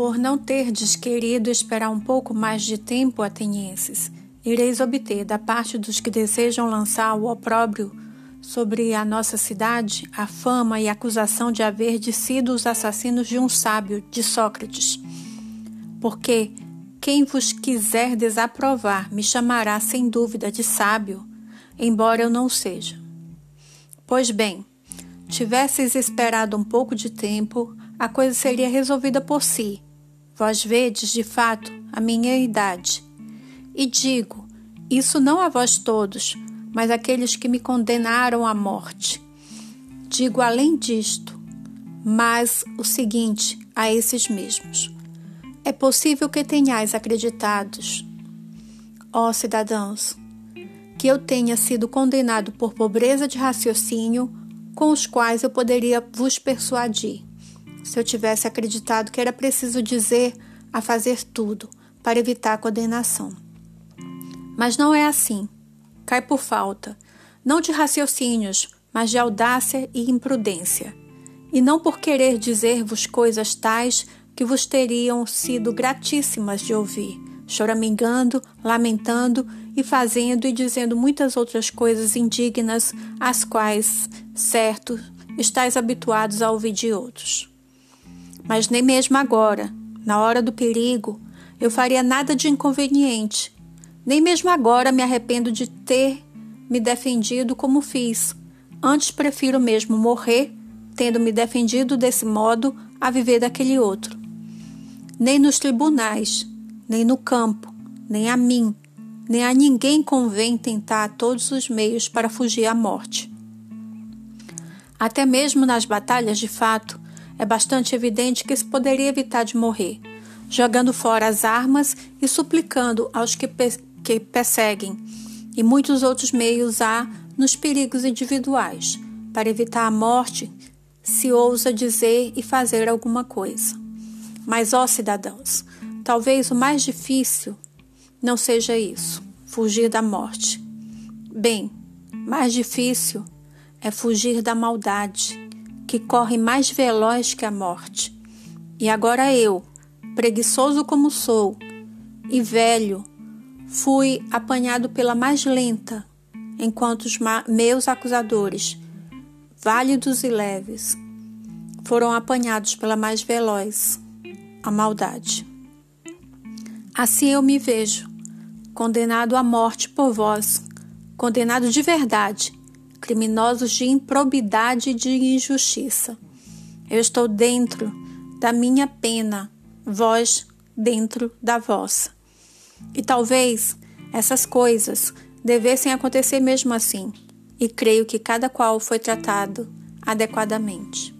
Por não terdes querido esperar um pouco mais de tempo, atenienses, ireis obter da parte dos que desejam lançar o opróbrio sobre a nossa cidade a fama e acusação de haver sido os assassinos de um sábio, de Sócrates. Porque quem vos quiser desaprovar me chamará sem dúvida de sábio, embora eu não seja. Pois bem, tivesseis esperado um pouco de tempo, a coisa seria resolvida por si. Vós vedes, de fato, a minha idade. E digo, isso não a vós todos, mas àqueles que me condenaram à morte. Digo além disto, mas o seguinte a esses mesmos: é possível que tenhais acreditados, ó cidadãos, que eu tenha sido condenado por pobreza de raciocínio com os quais eu poderia vos persuadir. Se eu tivesse acreditado que era preciso dizer a fazer tudo para evitar a condenação. Mas não é assim. Cai por falta, não de raciocínios, mas de audácia e imprudência. E não por querer dizer-vos coisas tais que vos teriam sido gratíssimas de ouvir, choramingando, lamentando e fazendo e dizendo muitas outras coisas indignas, às quais, certo, estáis habituados a ouvir de outros. Mas nem mesmo agora, na hora do perigo, eu faria nada de inconveniente. Nem mesmo agora me arrependo de ter me defendido como fiz. Antes prefiro mesmo morrer, tendo me defendido desse modo, a viver daquele outro. Nem nos tribunais, nem no campo, nem a mim, nem a ninguém convém tentar todos os meios para fugir à morte. Até mesmo nas batalhas de fato, é bastante evidente que se poderia evitar de morrer, jogando fora as armas e suplicando aos que, que perseguem, e muitos outros meios há nos perigos individuais, para evitar a morte, se ousa dizer e fazer alguma coisa. Mas, ó cidadãos, talvez o mais difícil não seja isso, fugir da morte. Bem, mais difícil é fugir da maldade que corre mais veloz que a morte. E agora eu, preguiçoso como sou, e velho, fui apanhado pela mais lenta, enquanto os meus acusadores, válidos e leves, foram apanhados pela mais veloz, a maldade. Assim eu me vejo, condenado à morte por vós, condenado de verdade, criminosos de improbidade e de injustiça. Eu estou dentro da minha pena, vós dentro da vossa. E talvez essas coisas devessem acontecer mesmo assim, e creio que cada qual foi tratado adequadamente.